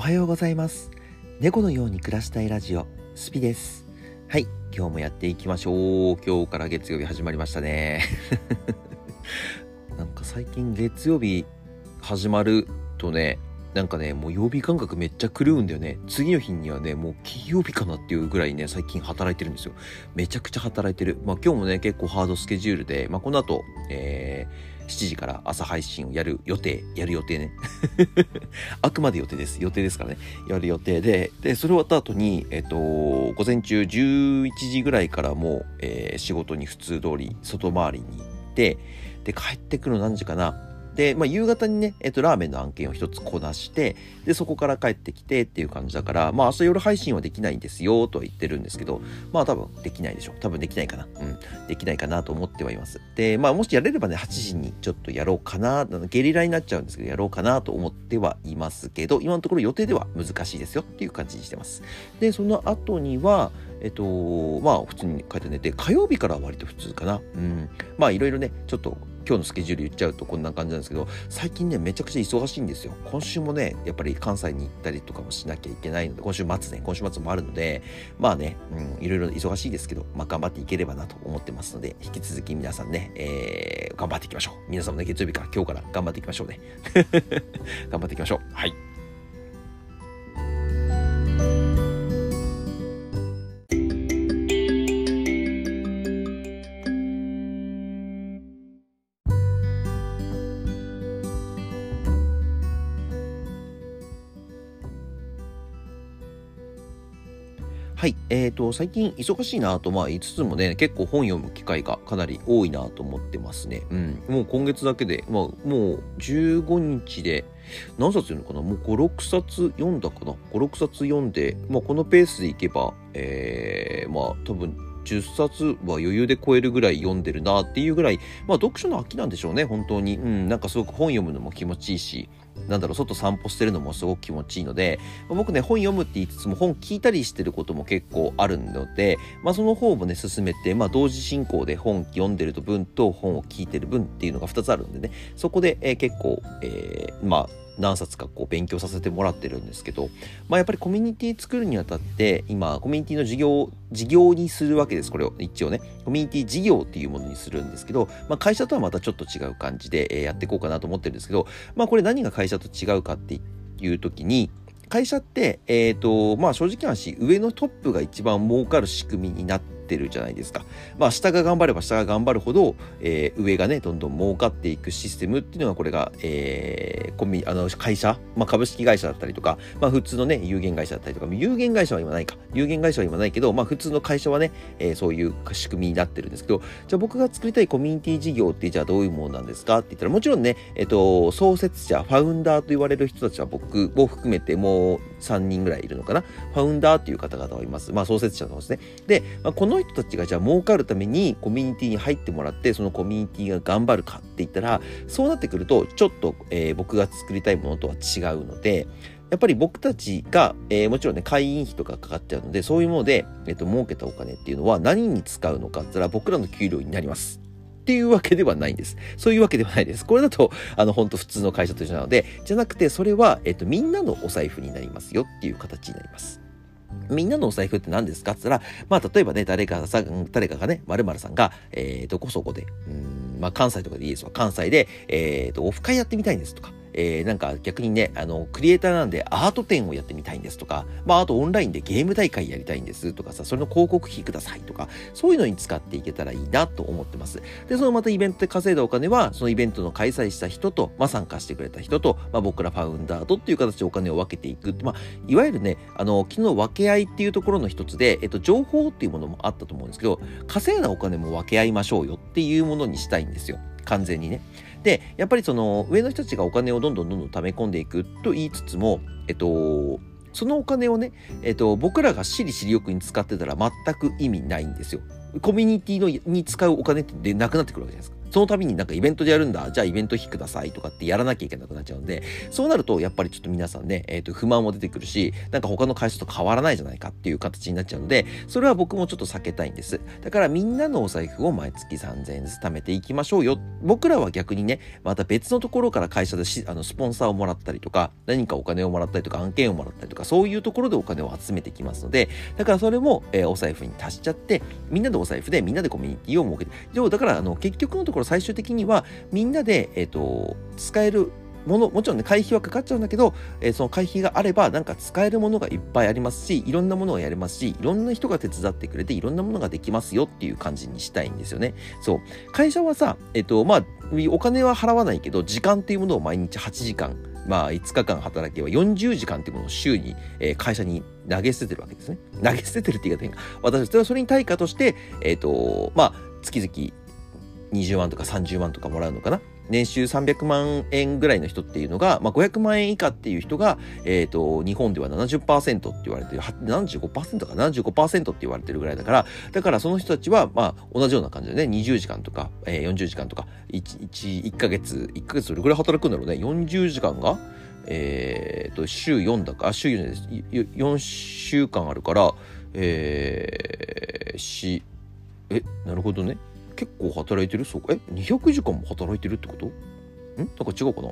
おはようございます。猫のように暮らしたいラジオスピです。はい今日もやっていきましょう。今日から月曜日始まりましたね。なんか最近月曜日始まるとねなんかね、もう曜日感覚めっちゃ狂うんだよね。次の日にはね、もう金曜日かなっていうぐらいね、最近働いてるんですよ。めちゃくちゃ働いてる。まあ今日もね、結構ハードスケジュールで、まあこの後、えー、7時から朝配信をやる予定、やる予定ね。あくまで予定です。予定ですからね。やる予定で、で、それ終わった後に、えっ、と、午前中11時ぐらいからもう、えー、仕事に普通通り外回りに行って、で、帰ってくるの何時かなで、まあ、夕方にね、えっと、ラーメンの案件を一つこなして、で、そこから帰ってきてっていう感じだから、まあ、明日夜配信はできないんですよ、とは言ってるんですけど、まあ、多分できないでしょう。多分できないかな。うん。できないかなと思ってはいます。で、まあ、もしやれればね、8時にちょっとやろうかな、ゲリラになっちゃうんですけど、やろうかなと思ってはいますけど、今のところ予定では難しいですよっていう感じにしてます。で、その後には、えっと、まあ、普通に帰って寝て、火曜日から割と普通かな。うん。まあ、いろいろね、ちょっと今日のスケジュール言っちゃうとこんな感じなんですけど、最近ね、めちゃくちゃ忙しいんですよ。今週もね、やっぱり関西に行ったりとかもしなきゃいけないので、今週末ね、今週末もあるので、まあね、うん、いろいろ忙しいですけど、まあ頑張っていければなと思ってますので、引き続き皆さんね、えー、頑張っていきましょう。皆さんもね、月曜日から今日から頑張っていきましょうね。頑張っていきましょう。はい。はい。えっ、ー、と、最近忙しいなと、まあ言いつつもね、結構本読む機会がかなり多いなと思ってますね。うん。もう今月だけで、まあもう15日で、何冊読むのかな？もう5、6冊読んだかな ?5、6冊読んで、まあこのペースでいけば、えー、まあ多分10冊は余裕で超えるぐらい読んでるなっていうぐらい、まあ読書の秋なんでしょうね、本当に。うん、なんかすごく本読むのも気持ちいいし、なんだろう、外散歩してるのもすごく気持ちいいので、ま、僕ね、本読むって言いつつも本聞いたりしてることも結構あるので、まあその方もね、進めて、まあ同時進行で本読んでると文と本を聞いてる分っていうのが2つあるんでね、そこで、えー、結構、えー、まあ何冊かこう勉強させてもらってるんですけど、まあ、やっぱりコミュニティ作るにあたって今コミュニティの事業事業にするわけですこれを一応ね。コミュニティ事業っていうものにするんですけど、まあ、会社とはまたちょっと違う感じでやっていこうかなと思ってるんですけど、まあ、これ何が会社と違うかっていう時に会社って、えっ、ー、と、まあ正直な話、上のトップが一番儲かる仕組みになってってるじゃないですか。まあ、下が頑張れば下が頑張るほど、えー、上がね、どんどん儲かっていくシステムっていうのが、これが、えー、コンビあの、会社、まあ、株式会社だったりとか、まあ、普通のね、有限会社だったりとか、有限会社は今ないか。有限会社は今ないけど、まあ、普通の会社はね、えー、そういう仕組みになってるんですけど、じゃあ僕が作りたいコミュニティ事業ってじゃあどういうものなんですかって言ったら、もちろんね、えっ、と、創設者、ファウンダーと言われる人たちは僕を含めてもう3人ぐらいいるのかな。ファウンダーっていう方々はいます。まあ、創設者のですね。で、まあ、この人たちがじゃあ儲かるためにコミュニティに入ってもらってそのコミュニティが頑張るかって言ったらそうなってくるとちょっと、えー、僕が作りたいものとは違うのでやっぱり僕たちが、えー、もちろんね、会員費とかかかっちゃうので、そういうもので、えっ、ー、と、儲けたお金っていうのは何に使うのかって言ったら僕らの給料になります。っていうわけではないんです。そういうわけではないです。これだと、あの、本当普通の会社と一緒なので、じゃなくて、それは、えっ、と、みんなのお財布になりますよっていう形になります。みんなのお財布って何ですか？って言ったら、まあ、例えばね、誰かさ、誰かがね、〇〇さんが、えー、どこそこで、うん、まあ、関西とかでいいですわ。関西で、え、ー、と、オフ会やってみたいんですとか、えー、なんか逆にね、あの、クリエイターなんでアート展をやってみたいんですとか、まあ、あとオンラインでゲーム大会やりたいんですとかさ、それの広告費くださいとか、そういうのに使っていけたらいいなと思ってます。で、そのまたイベントで稼いだお金は、そのイベントの開催した人と、まあ、参加してくれた人と、まあ、僕らファウンダーとっていう形でお金を分けていく。まあ、いわゆるね、あの、昨日分け合いっていうところの一つで、えっと、情報っていうものもあったと思うんですけど、稼いだお金も分け合いましょうよっていうものにしたいんですよ。完全にね。で、やっぱりその上の人たちがお金をどんどんどんどん溜め込んでいくと言いつつも、えっと、そのお金をね、えっと、僕らが私利私欲に使ってたら全く意味ないんですよ。コミュニティのに使うお金ってなくなってくるわけじゃないですか。その度になんかイベントでやるんだ、じゃあイベント費くださいとかってやらなきゃいけなくなっちゃうので、そうなるとやっぱりちょっと皆さんね、えっ、ー、と、不満も出てくるし、なんか他の会社と変わらないじゃないかっていう形になっちゃうので、それは僕もちょっと避けたいんです。だからみんなのお財布を毎月3000円ずつ貯めていきましょうよ。僕らは逆にね、また別のところから会社でしあのスポンサーをもらったりとか、何かお金をもらったりとか、案件をもらったりとか、そういうところでお金を集めてきますので、だからそれも、えー、お財布に足しちゃって、みんなでお財布でみんなでコミュニティを設けて、だからあの結局のところ最終的にはみんなで、え、ー、と、使えるもの、もちろんね、会費はかかっちゃうんだけど、えー、その会費があれば、なんか使えるものがいっぱいありますし、いろんなものがやれますし、いろんな人が手伝ってくれて、いろんなものができますよっていう感じにしたいんですよね。そう。会社はさ、えっ、ー、と、まあ、お金は払わないけど、時間っていうものを毎日8時間、まあ、5日間働けば40時間っていうものを週に、えー、会社に投げ捨ててるわけですね。投げ捨ててるって言い方変か。私はそれに対価として、えっ、ー、と、まあ、月々20万とか30万とかもらうのかな？年収300万円ぐらいの人っていうのが、まあ、500万円以下っていう人が、えっ、ー、と、日本では70%って言われてる、75%か？75%って言われてるぐらいだから、だからその人たちは、まあ、同じような感じでね、20時間とか、えー、40時間とか、1、1、1ヶ月、1ヶ月どれぐらい働くんだろうね、40時間が、えっ、ー、と、週4だか？ら、週4です。4週間あるから、えー、し、え、なるほどね。結構働いてる？そうか。え ?200 時間も働いてるってこと？ん？なんか違うかな？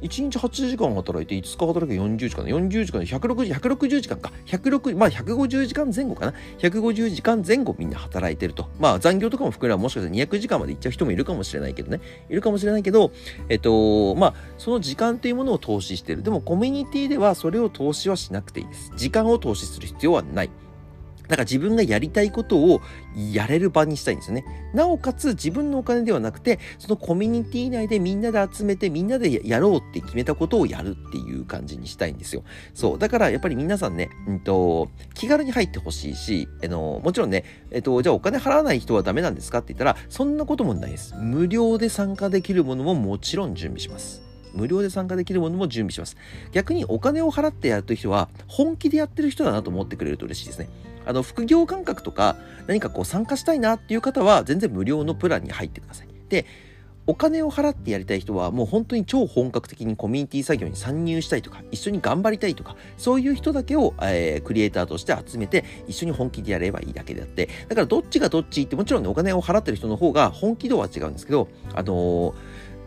え ?1 日8時間働いて5日働け40時間40時間で160、160時間か。160、まあ150時間前後かな。150時間前後みんな働いてると。まあ残業とかも含めればもしかしたら200時間まで行っちゃう人もいるかもしれないけどね。いるかもしれないけど、えっと、まあその時間というものを投資してる。でもコミュニティではそれを投資はしなくていいです。時間を投資する必要はない。だから自分がやりたいことをやれる場にしたいんですよね。なおかつ自分のお金ではなくて、そのコミュニティ内でみんなで集めてみんなでやろうって決めたことをやるっていう感じにしたいんですよ。そう。だからやっぱり皆さんね、うんと、気軽に入ってほしいし、あの、もちろんね、えっと、じゃあお金払わない人はダメなんですかって言ったら、そんなこともないです。無料で参加できるものももちろん準備します。無料で参加できるものも準備します。逆にお金を払ってやるという人は、本気でやってる人だなと思ってくれると嬉しいですね。あの、副業感覚とか、何かこう参加したいなっていう方は、全然無料のプランに入ってください。で、お金を払ってやりたい人はもう本当に超本格的にコミュニティ作業に参入したいとか、一緒に頑張りたいとか、そういう人だけを、えー、クリエイターとして集めて一緒に本気でやればいいだけであって、だからどっちがどっちってもちろんね、お金を払ってる人の方が本気度は違うんですけど、あのー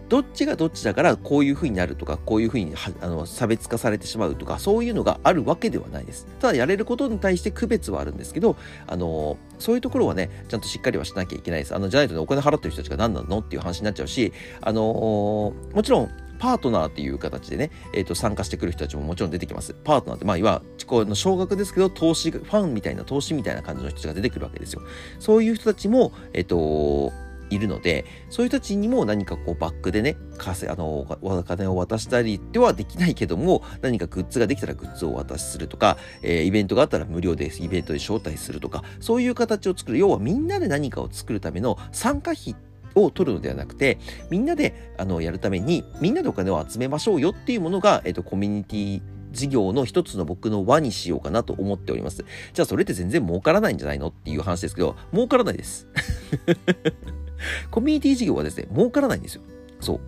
どっちがどっちだからこういう風になるとか、こういう風にあの差別化されてしまうとか、そういうのがあるわけではないです。ただやれることに対して区別はあるんですけど、あの、そういうところはね、ちゃんとしっかりはしなきゃいけないです。あの、じゃないとね、お金払ってる人たちが何なのっていう話になっちゃうし、あの、もちろん、パートナーっていう形でね、え、ー、と、参加してくる人たちももちろん出てきます。パートナーって、まあ、いわゆる、少額ですけど、投資、ファンみたいな投資みたいな感じの人たちが出てくるわけですよ。そういう人たちも、えっ、ー、と、いるので、そういう人たちにも何かこうバックでね、稼あの、お金を渡したりではできないけども、何かグッズができたらグッズをお渡しするとか、えー、イベントがあったら無料でイベントで招待するとか、そういう形を作る。要はみんなで何かを作るための参加費を取るのではなくて、みんなであのやるために、みんなでお金を集めましょうよっていうものが、えっ、と、コミュニティ事業の一つの僕の輪にしようかなと思っております。じゃあそれって全然儲からないんじゃないのっていう話ですけど、儲からないです。コミュニティ事業はですね、儲からないんですよ。そう。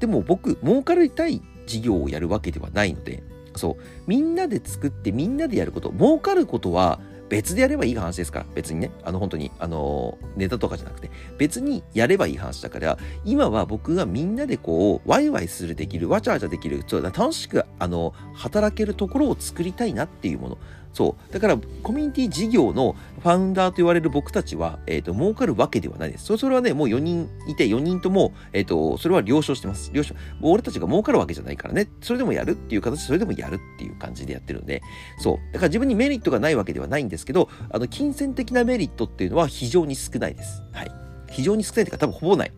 でも僕、儲かりたい事業をやるわけではないので、そう。みんなで作ってみんなでやること、儲かることは別でやればいい話ですから、別にね、あの本当に、あの、ネタとかじゃなくて、別にやればいい話だから、今は僕がみんなでこう、ワイワイするできる、わちゃわちゃできる、そう楽しく、あの、働けるところを作りたいなっていうもの。そう。だから、コミュニティ事業のファウンダーと言われる僕たちは、えっ、ー、と、儲かるわけではないです。それはね、もう4人いて、4人とも、えっ、ー、と、それは了承してます。了承。俺たちが儲かるわけじゃないからね。それでもやるっていう形、それでもやるっていう感じでやってるんで、そう。だから自分にメリットがないわけではないんですけど、あの、金銭的なメリットっていうのは非常に少ないです。はい。非常に少ないというか多分ほぼない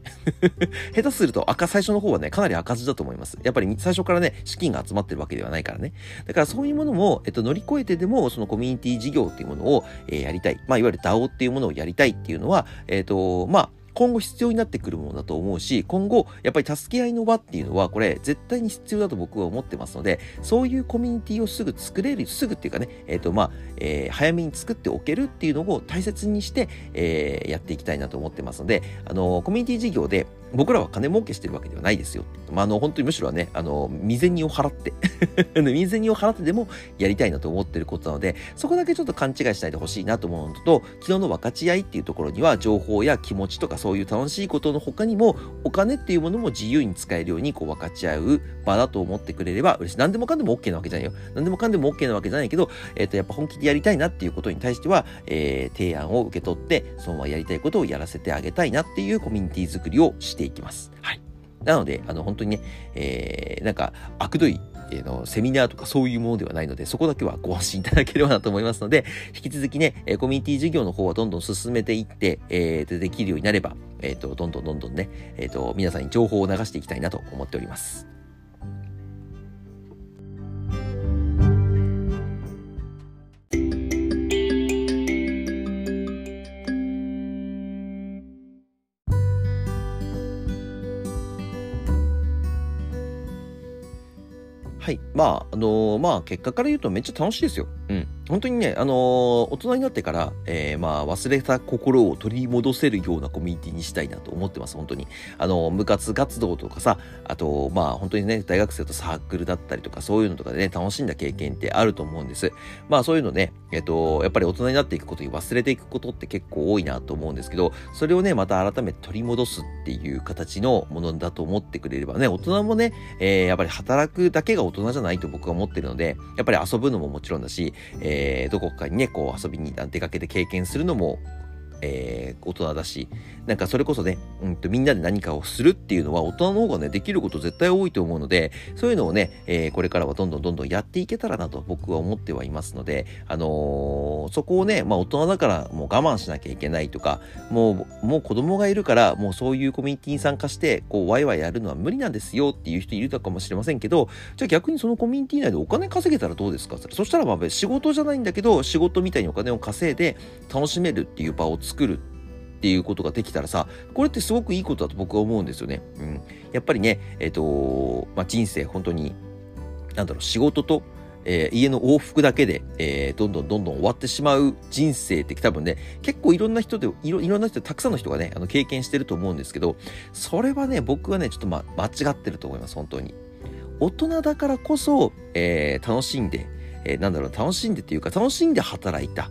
下手すると赤最初の方はね、かなり赤字だと思います。やっぱり最初からね、資金が集まってるわけではないからね。だからそういうものも、えっと、乗り越えてでも、そのコミュニティ事業っていうものを、えー、やりたい。まあ、いわゆる DAO っていうものをやりたいっていうのは、えっと、まあ、今後必要になってくるものだと思うし、今後、やっぱり助け合いの場っていうのは、これ、絶対に必要だと僕は思ってますので、そういうコミュニティをすぐ作れる、すぐっていうかね、えっ、ー、と、まあ、えー、早めに作っておけるっていうのを大切にして、えー、やっていきたいなと思ってますので、あの、コミュニティ事業で、僕らは金儲けしてるわけではないですよ。まあ、あの、本当にむしろね、あの、未然にを払って 未然にを払ってでもやりたいなと思ってることなので、そこだけちょっと勘違いしないでほしいなと思うのと、昨日の分かち合いっていうところには、情報や気持ちとかそういう楽しいことの他にも、お金っていうものも自由に使えるようにこう分かち合う場だと思ってくれれば嬉しい。何でもかんでも OK なわけじゃないよ。何でもかんでも OK なわけじゃないけど、えっ、ー、と、やっぱ本気でやりたいなっていうことに対しては、えー、提案を受け取って、そのままやりたいことをやらせてあげたいなっていうコミュニティ作りをしてていきます。はい。なので、あの、本当にね、えー、なんか、あくどい、えー、の、セミナーとかそういうものではないので、そこだけはご安心いただければなと思いますので、引き続きね、えコミュニティ事業の方はどんどん進めていって、えー、できるようになれば、えっ、ー、と、どんどんどんどんね、えっ、ー、と、皆さんに情報を流していきたいなと思っております。はい。まあ、あのー、まあ、結果から言うとめっちゃ楽しいですよ。うん。本当にね、あのー、大人になってから、えー、まあ、忘れた心を取り戻せるようなコミュニティにしたいなと思ってます、本当に。あのー、部活活動とかさ、あと、まあ、本当にね、大学生とサークルだったりとか、そういうのとかでね、楽しんだ経験ってあると思うんです。まあ、そういうのね、えっと、やっぱり大人になっていくことに忘れていくことって結構多いなと思うんですけど、それをね、また改めて取り戻すっていう形のものだと思ってくれればね、大人もね、えー、やっぱり働くだけが大人じゃないと僕は思ってるので、やっぱり遊ぶのももちろんだし、えー、どこかにね、こう遊びに出かけて経験するのもえー、大人だし、なんかそれこそね、うんと、みんなで何かをするっていうのは大人の方がね、できること絶対多いと思うので、そういうのをね、えー、これからはどんどんどんどんやっていけたらなと僕は思ってはいますので、あのー、そこをね、まあ大人だからもう我慢しなきゃいけないとか、もう、もう子供がいるから、もうそういうコミュニティに参加して、こう、ワイワイやるのは無理なんですよっていう人いるかもしれませんけど、じゃあ逆にそのコミュニティ内でお金稼げたらどうですか？そしたらまあ仕事じゃないんだけど、仕事みたいにお金を稼いで楽しめるっていう場を作るっていうことができたらさ、これってすごくいいことだと僕は思うんですよね。うん。やっぱりね、えっ、ー、と、まあ、人生本当に、なんだろう、仕事と、えー、家の往復だけで、えー、どんどんどんどん終わってしまう人生って多分ね、結構いろんな人で、いろいろんな人、たくさんの人がね、あの経験してると思うんですけど、それはね、僕はね、ちょっとま、間違ってると思います、本当に。大人だからこそ、え、楽しんで、え、なんだろう、楽しんでっていうか、楽しんで働いた、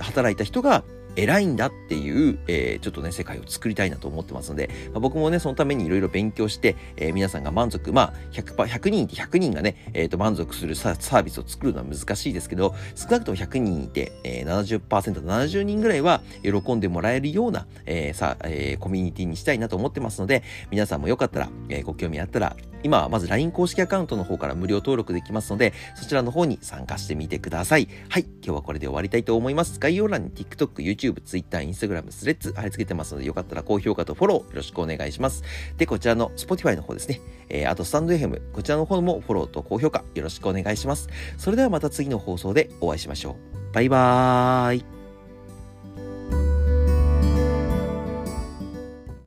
働いた人が、偉いんだっていう、えー、ちょっとね、世界を作りたいなと思ってますので、まあ、僕もね、そのためにいろいろ勉強して、えー、皆さんが満足、まあ100、100人いて100人がね、えっ、ー、と、満足するサービスを作るのは難しいですけど、少なくとも100人いて、えー、70%、70人ぐらいは喜んでもらえるような、えー、さ、えー、コミュニティにしたいなと思ってますので、皆さんもよかったら、えー、ご興味あったら、今はまず LINE 公式アカウントの方から無料登録できますので、そちらの方に参加してみてください。はい、今日はこれで終わりたいと思います。概要欄に TikTok、YouTube、Twitter、Instagram、スレッズ貼り付けてますので、よかったら高評価とフォローよろしくお願いします。で、こちらの Spotify の方ですね。えー、あとスタンド FM、こちらの方もフォローと高評価よろしくお願いします。それではまた次の放送でお会いしましょう。バイバーイ。